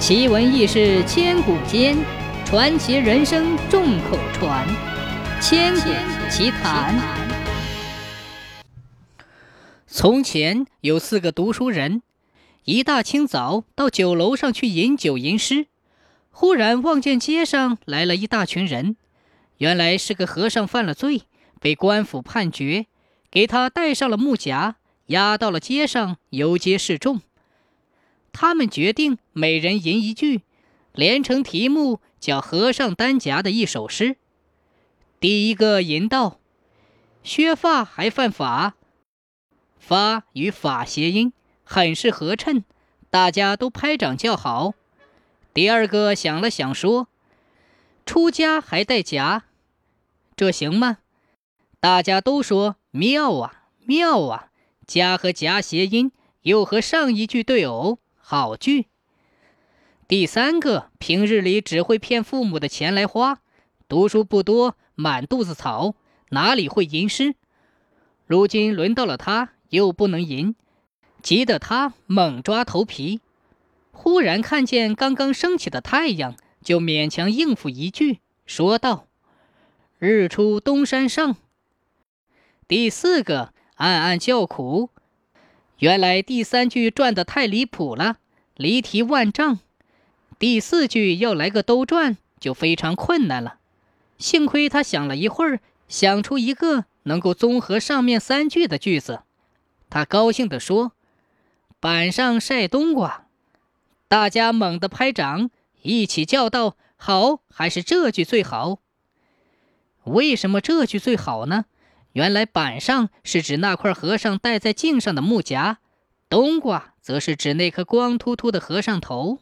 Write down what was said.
奇闻异事千古间，传奇人生众口传。千古奇谈。从前有四个读书人，一大清早到酒楼上去饮酒吟诗，忽然望见街上来了一大群人，原来是个和尚犯了罪，被官府判决，给他戴上了木夹，押到了街上游街示众。他们决定每人吟一句，连成题目叫《和尚担夹》的一首诗。第一个吟道：“削发还犯法，发与法谐音，很是合衬，大家都拍掌叫好。”第二个想了想说：“出家还带夹，这行吗？”大家都说：“妙啊，妙啊！夹和夹谐音，又和上一句对偶。”好句。第三个，平日里只会骗父母的钱来花，读书不多，满肚子草，哪里会吟诗？如今轮到了他，又不能吟，急得他猛抓头皮。忽然看见刚刚升起的太阳，就勉强应付一句，说道：“日出东山上。”第四个，暗暗叫苦。原来第三句转得太离谱了，离题万丈。第四句要来个兜转，就非常困难了。幸亏他想了一会儿，想出一个能够综合上面三句的句子。他高兴地说：“板上晒冬瓜。”大家猛地拍掌，一起叫道：“好！还是这句最好。”为什么这句最好呢？原来板上是指那块和尚戴在镜上的木夹，冬瓜则是指那颗光秃秃的和尚头。